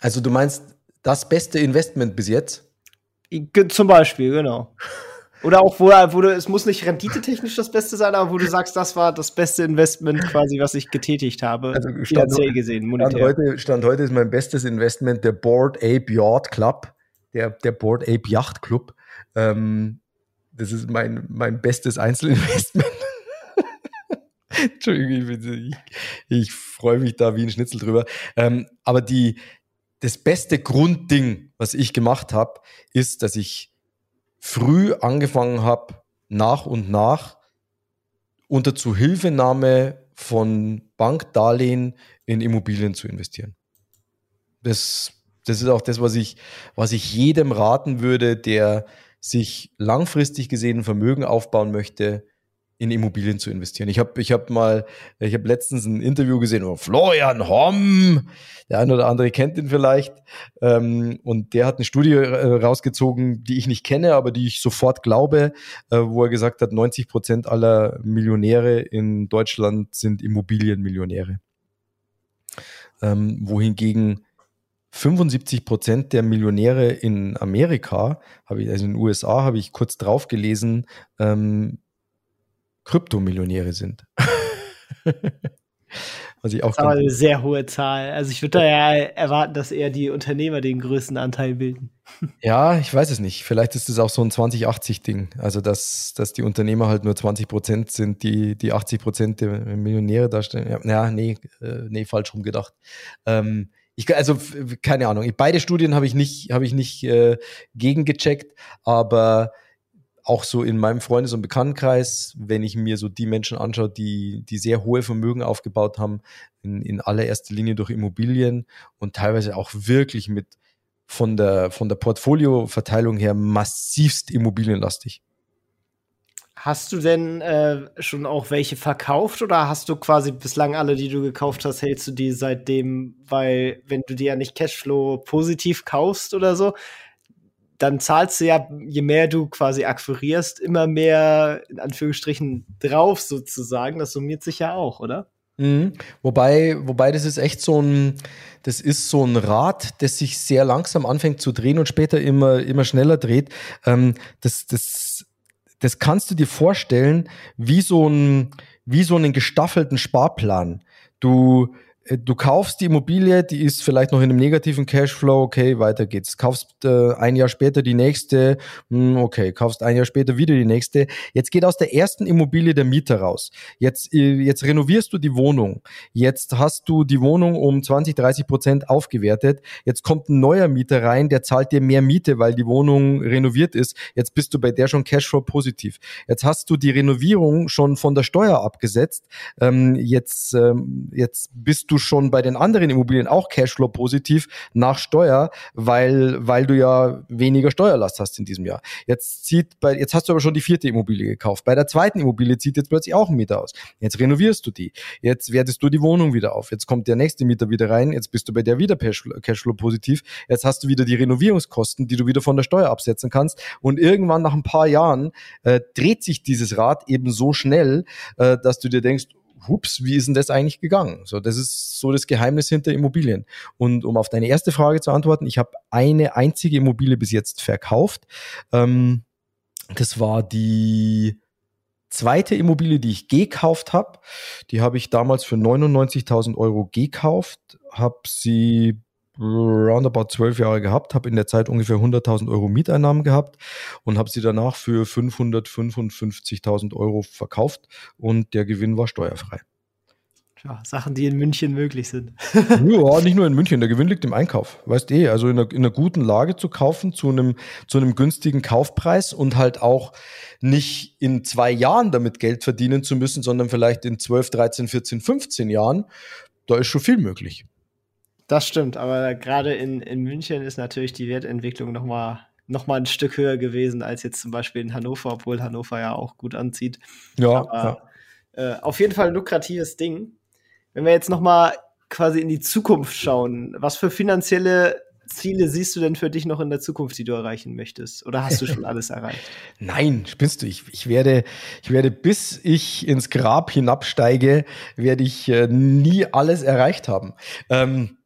Speaker 2: Also du meinst das beste Investment bis jetzt?
Speaker 1: Zum Beispiel, genau. Oder auch, wo, wo du, es muss nicht renditetechnisch das Beste sein, aber wo du sagst, das war das beste Investment quasi, was ich getätigt habe. Also
Speaker 2: finanziell gesehen, monetär. Stand heute, Stand heute ist mein bestes Investment der Board Ape Yacht Club, der, der Board Ape Yacht Club. Ähm, das ist mein, mein bestes Einzelinvestment. Entschuldigung, ich, ich, ich freue mich da wie ein Schnitzel drüber. Ähm, aber die, das beste Grundding, was ich gemacht habe, ist, dass ich früh angefangen habe, nach und nach unter Zuhilfenahme von Bankdarlehen in Immobilien zu investieren. Das, das ist auch das, was ich, was ich jedem raten würde, der sich langfristig gesehen Vermögen aufbauen möchte, in Immobilien zu investieren. Ich habe ich hab mal, ich habe letztens ein Interview gesehen von Florian Homm, der eine oder andere kennt ihn vielleicht, ähm, und der hat eine Studie äh, rausgezogen, die ich nicht kenne, aber die ich sofort glaube, äh, wo er gesagt hat, 90 Prozent aller Millionäre in Deutschland sind Immobilienmillionäre. Ähm, wohingegen 75 Prozent der Millionäre in Amerika, also in den USA, habe ich kurz drauf gelesen, ähm, Kryptomillionäre sind.
Speaker 1: Was ich auch das ist aber eine sehr hohe Zahl. Also ich würde da ja erwarten, dass eher die Unternehmer den größten Anteil bilden.
Speaker 2: Ja, ich weiß es nicht. Vielleicht ist es auch so ein 20-80-Ding. Also dass, dass die Unternehmer halt nur 20 Prozent sind, die, die 80 Prozent der Millionäre darstellen. Ja, ja nee, äh, nee, falsch rum gedacht. Ähm, ich, also keine Ahnung. Beide Studien habe ich nicht, habe ich nicht äh, gegengecheckt, aber auch so in meinem Freundes- und Bekanntenkreis, wenn ich mir so die Menschen anschaue, die, die sehr hohe Vermögen aufgebaut haben, in, in allererster Linie durch Immobilien und teilweise auch wirklich mit von der, von der Portfolioverteilung her massivst immobilienlastig.
Speaker 1: Hast du denn äh, schon auch welche verkauft oder hast du quasi bislang alle, die du gekauft hast, hältst du die seitdem, weil wenn du die ja nicht Cashflow positiv kaufst oder so, dann zahlst du ja, je mehr du quasi akquirierst, immer mehr in Anführungsstrichen drauf sozusagen. Das summiert sich ja auch, oder?
Speaker 2: Mhm. Wobei, wobei das ist echt so ein, das ist so ein Rad, das sich sehr langsam anfängt zu drehen und später immer, immer schneller dreht. Ähm, das, das, das kannst du dir vorstellen wie so ein, wie so einen gestaffelten Sparplan. Du, du kaufst die Immobilie, die ist vielleicht noch in einem negativen Cashflow, okay, weiter geht's. Kaufst äh, ein Jahr später die nächste, hm, okay, kaufst ein Jahr später wieder die nächste. Jetzt geht aus der ersten Immobilie der Mieter raus. Jetzt, äh, jetzt renovierst du die Wohnung. Jetzt hast du die Wohnung um 20, 30 Prozent aufgewertet. Jetzt kommt ein neuer Mieter rein, der zahlt dir mehr Miete, weil die Wohnung renoviert ist. Jetzt bist du bei der schon Cashflow positiv. Jetzt hast du die Renovierung schon von der Steuer abgesetzt. Ähm, jetzt, ähm, jetzt bist du du schon bei den anderen Immobilien auch Cashflow positiv nach Steuer, weil, weil du ja weniger Steuerlast hast in diesem Jahr. Jetzt zieht bei, jetzt hast du aber schon die vierte Immobilie gekauft. Bei der zweiten Immobilie zieht jetzt plötzlich auch ein Mieter aus. Jetzt renovierst du die. Jetzt wertest du die Wohnung wieder auf. Jetzt kommt der nächste Mieter wieder rein. Jetzt bist du bei der wieder Cashflow positiv. Jetzt hast du wieder die Renovierungskosten, die du wieder von der Steuer absetzen kannst. Und irgendwann nach ein paar Jahren äh, dreht sich dieses Rad eben so schnell, äh, dass du dir denkst, hups, wie ist denn das eigentlich gegangen? So, das ist so das Geheimnis hinter Immobilien. Und um auf deine erste Frage zu antworten, ich habe eine einzige Immobilie bis jetzt verkauft. Ähm, das war die zweite Immobilie, die ich gekauft habe. Die habe ich damals für 99.000 Euro gekauft, habe sie roundabout zwölf Jahre gehabt, habe in der Zeit ungefähr 100.000 Euro Mieteinnahmen gehabt und habe sie danach für 555.000 Euro verkauft und der Gewinn war steuerfrei.
Speaker 1: Ja, Sachen, die in München möglich sind.
Speaker 2: ja, nicht nur in München, der Gewinn liegt im Einkauf. Weißt eh, also in einer, in einer guten Lage zu kaufen, zu einem, zu einem günstigen Kaufpreis und halt auch nicht in zwei Jahren damit Geld verdienen zu müssen, sondern vielleicht in 12, 13, 14, 15 Jahren, da ist schon viel möglich.
Speaker 1: Das stimmt, aber gerade in, in München ist natürlich die Wertentwicklung noch mal, noch mal ein Stück höher gewesen als jetzt zum Beispiel in Hannover, obwohl Hannover ja auch gut anzieht. Ja. Aber, ja. Äh, auf jeden Fall ein lukratives Ding. Wenn wir jetzt noch mal quasi in die Zukunft schauen, was für finanzielle Ziele siehst du denn für dich noch in der Zukunft, die du erreichen möchtest? Oder hast du schon alles erreicht?
Speaker 2: Nein, spinnst du. Ich, ich, werde, ich werde, bis ich ins Grab hinabsteige, werde ich äh, nie alles erreicht haben. Ähm,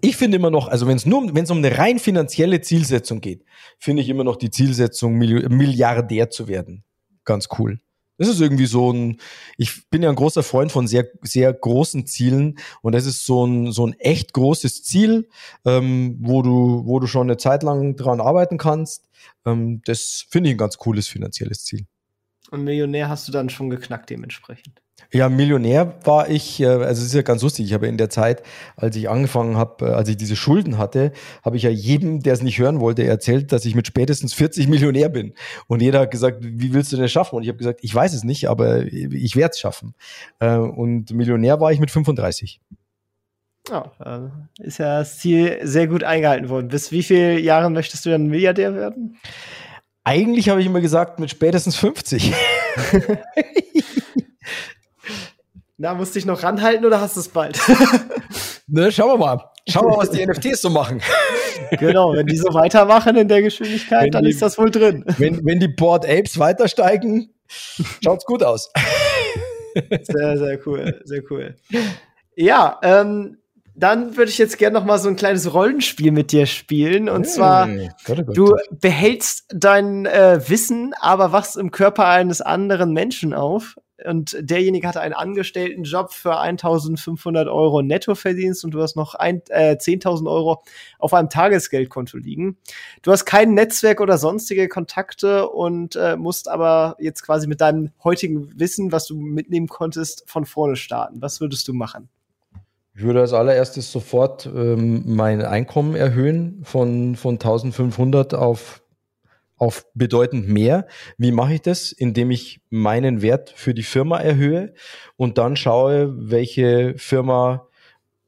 Speaker 2: ich finde immer noch, also wenn es nur wenn es um eine rein finanzielle Zielsetzung geht, finde ich immer noch die Zielsetzung, Milliardär zu werden. Ganz cool. Das ist irgendwie so ein, ich bin ja ein großer Freund von sehr, sehr großen Zielen und das ist so ein, so ein echt großes Ziel, ähm, wo du, wo du schon eine Zeit lang dran arbeiten kannst. Ähm, das finde ich ein ganz cooles finanzielles Ziel.
Speaker 1: Und Millionär hast du dann schon geknackt dementsprechend.
Speaker 2: Ja, Millionär war ich, äh, also es ist ja ganz lustig, ich habe in der Zeit, als ich angefangen habe, äh, als ich diese Schulden hatte, habe ich ja jedem, der es nicht hören wollte, erzählt, dass ich mit spätestens 40 Millionär bin. Und jeder hat gesagt, wie willst du denn das schaffen? Und ich habe gesagt, ich weiß es nicht, aber ich werde es schaffen. Äh, und Millionär war ich mit 35.
Speaker 1: Ja, ist ja das Ziel sehr gut eingehalten worden. Bis wie viele Jahren möchtest du dann Milliardär werden?
Speaker 2: Eigentlich habe ich immer gesagt, mit spätestens 50.
Speaker 1: Na, musst du dich noch ranhalten oder hast du es bald?
Speaker 2: ne, schauen wir mal. Schauen wir mal, was die NFTs so machen.
Speaker 1: genau, wenn die so weitermachen in der Geschwindigkeit, wenn dann die, ist das wohl drin.
Speaker 2: Wenn, wenn die Board Apes weiter steigen, schaut's gut aus.
Speaker 1: sehr, sehr cool, sehr cool. Ja, ähm, dann würde ich jetzt gerne noch mal so ein kleines Rollenspiel mit dir spielen. Und hey, zwar, Gott, Gott. du behältst dein äh, Wissen, aber wachst im Körper eines anderen Menschen auf und derjenige hatte einen Angestelltenjob für 1500 Euro Nettoverdienst und du hast noch äh, 10.000 Euro auf einem Tagesgeldkonto liegen. Du hast kein Netzwerk oder sonstige Kontakte und äh, musst aber jetzt quasi mit deinem heutigen Wissen, was du mitnehmen konntest, von vorne starten. Was würdest du machen?
Speaker 2: Ich würde als allererstes sofort ähm, mein Einkommen erhöhen von, von 1500 auf auf bedeutend mehr. Wie mache ich das? Indem ich meinen Wert für die Firma erhöhe und dann schaue, welche Firma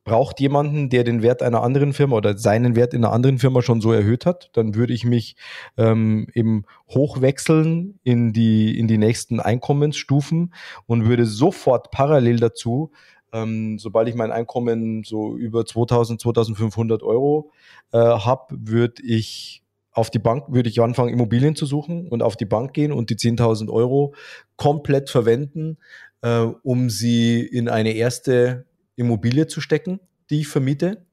Speaker 2: braucht jemanden, der den Wert einer anderen Firma oder seinen Wert in einer anderen Firma schon so erhöht hat. Dann würde ich mich ähm, eben hochwechseln in die, in die nächsten Einkommensstufen und würde sofort parallel dazu ähm, sobald ich mein Einkommen so über 2000, 2500 Euro äh, habe, würde ich auf die Bank, würde ich anfangen, Immobilien zu suchen und auf die Bank gehen und die 10.000 Euro komplett verwenden, äh, um sie in eine erste Immobilie zu stecken, die ich vermiete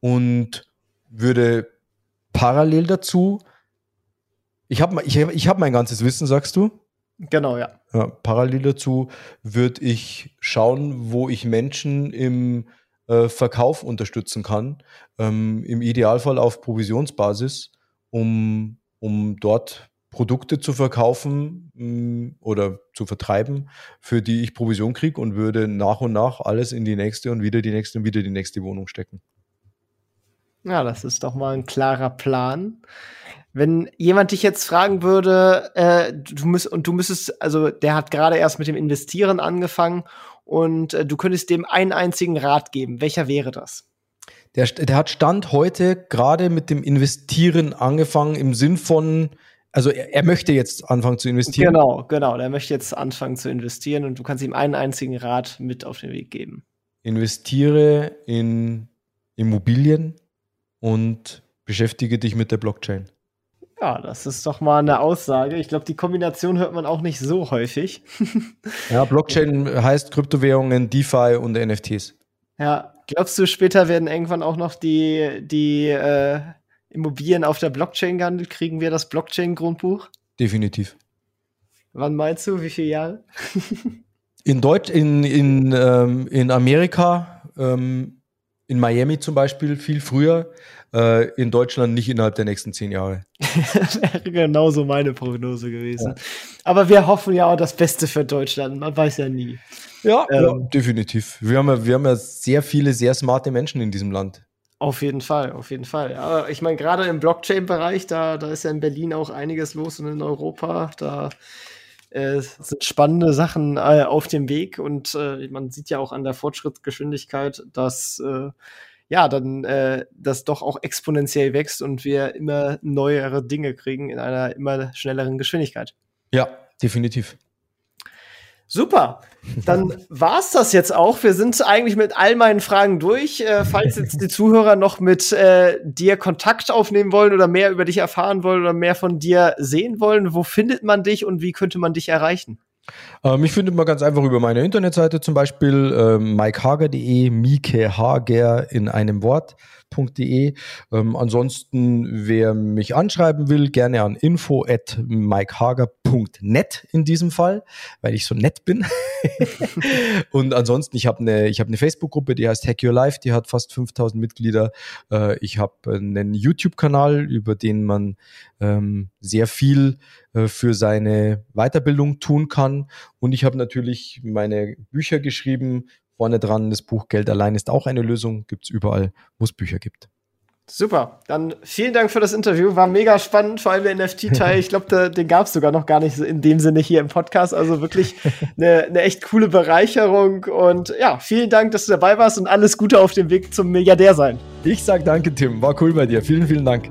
Speaker 2: und würde parallel dazu, ich habe ich hab, ich hab mein ganzes Wissen, sagst du?
Speaker 1: Genau, ja.
Speaker 2: ja parallel dazu würde ich schauen, wo ich Menschen im äh, Verkauf unterstützen kann, ähm, im Idealfall auf Provisionsbasis, um, um dort Produkte zu verkaufen mm, oder zu vertreiben, für die ich Provision kriege und würde nach und nach alles in die nächste und wieder die nächste und wieder die nächste Wohnung stecken.
Speaker 1: Ja, das ist doch mal ein klarer Plan. Wenn jemand dich jetzt fragen würde, äh, du müsst, und du müsstest, also der hat gerade erst mit dem Investieren angefangen und äh, du könntest dem einen einzigen Rat geben, welcher wäre das?
Speaker 2: Der, der hat Stand heute gerade mit dem Investieren angefangen im Sinn von, also er, er, möchte jetzt anfangen zu investieren.
Speaker 1: Genau, genau. Der möchte jetzt anfangen zu investieren und du kannst ihm einen einzigen Rat mit auf den Weg geben.
Speaker 2: Investiere in Immobilien und beschäftige dich mit der Blockchain.
Speaker 1: Ja, das ist doch mal eine Aussage. Ich glaube, die Kombination hört man auch nicht so häufig.
Speaker 2: ja, Blockchain heißt Kryptowährungen, DeFi und NFTs.
Speaker 1: Ja, glaubst du, später werden irgendwann auch noch die, die äh, Immobilien auf der Blockchain gehandelt? Kriegen wir das Blockchain-Grundbuch?
Speaker 2: Definitiv.
Speaker 1: Wann meinst du? Wie viele Jahre?
Speaker 2: in Deutsch, in, in, ähm, in Amerika, ähm, in Miami zum Beispiel, viel früher äh, in Deutschland nicht innerhalb der nächsten zehn Jahre.
Speaker 1: Wäre genauso meine Prognose gewesen. Ja. Aber wir hoffen ja auch das Beste für Deutschland. Man weiß ja nie.
Speaker 2: Ja, ähm, ja definitiv. Wir haben, ja, wir haben ja sehr viele, sehr smarte Menschen in diesem Land.
Speaker 1: Auf jeden Fall, auf jeden Fall. Aber ich meine, gerade im Blockchain-Bereich, da, da ist ja in Berlin auch einiges los und in Europa, da äh, sind spannende Sachen äh, auf dem Weg und äh, man sieht ja auch an der Fortschrittsgeschwindigkeit, dass äh, ja, dann äh, das doch auch exponentiell wächst und wir immer neuere Dinge kriegen in einer immer schnelleren Geschwindigkeit.
Speaker 2: Ja, definitiv.
Speaker 1: Super. Dann war's das jetzt auch. Wir sind eigentlich mit all meinen Fragen durch. Äh, falls jetzt die Zuhörer noch mit äh, dir Kontakt aufnehmen wollen oder mehr über dich erfahren wollen oder mehr von dir sehen wollen, wo findet man dich und wie könnte man dich erreichen?
Speaker 2: Äh, mich findet man ganz einfach über meine Internetseite zum Beispiel äh, mikehager.de, Mike Hager in einem Wort. Ähm, ansonsten, wer mich anschreiben will, gerne an info at mikehager.net in diesem Fall, weil ich so nett bin. und ansonsten, ich habe eine hab ne Facebook-Gruppe, die heißt Hack Your Life, die hat fast 5000 Mitglieder. Äh, ich habe einen YouTube-Kanal, über den man ähm, sehr viel äh, für seine Weiterbildung tun kann. Und ich habe natürlich meine Bücher geschrieben. Vorne dran das Buch Geld allein ist auch eine Lösung. Gibt es überall, wo es Bücher gibt.
Speaker 1: Super, dann vielen Dank für das Interview. War mega spannend, vor allem der NFT-Teil. Ich glaube, den gab es sogar noch gar nicht in dem Sinne hier im Podcast. Also wirklich eine, eine echt coole Bereicherung. Und ja, vielen Dank, dass du dabei warst und alles Gute auf dem Weg zum Milliardär sein.
Speaker 2: Ich sag danke, Tim. War cool bei dir. Vielen, vielen Dank.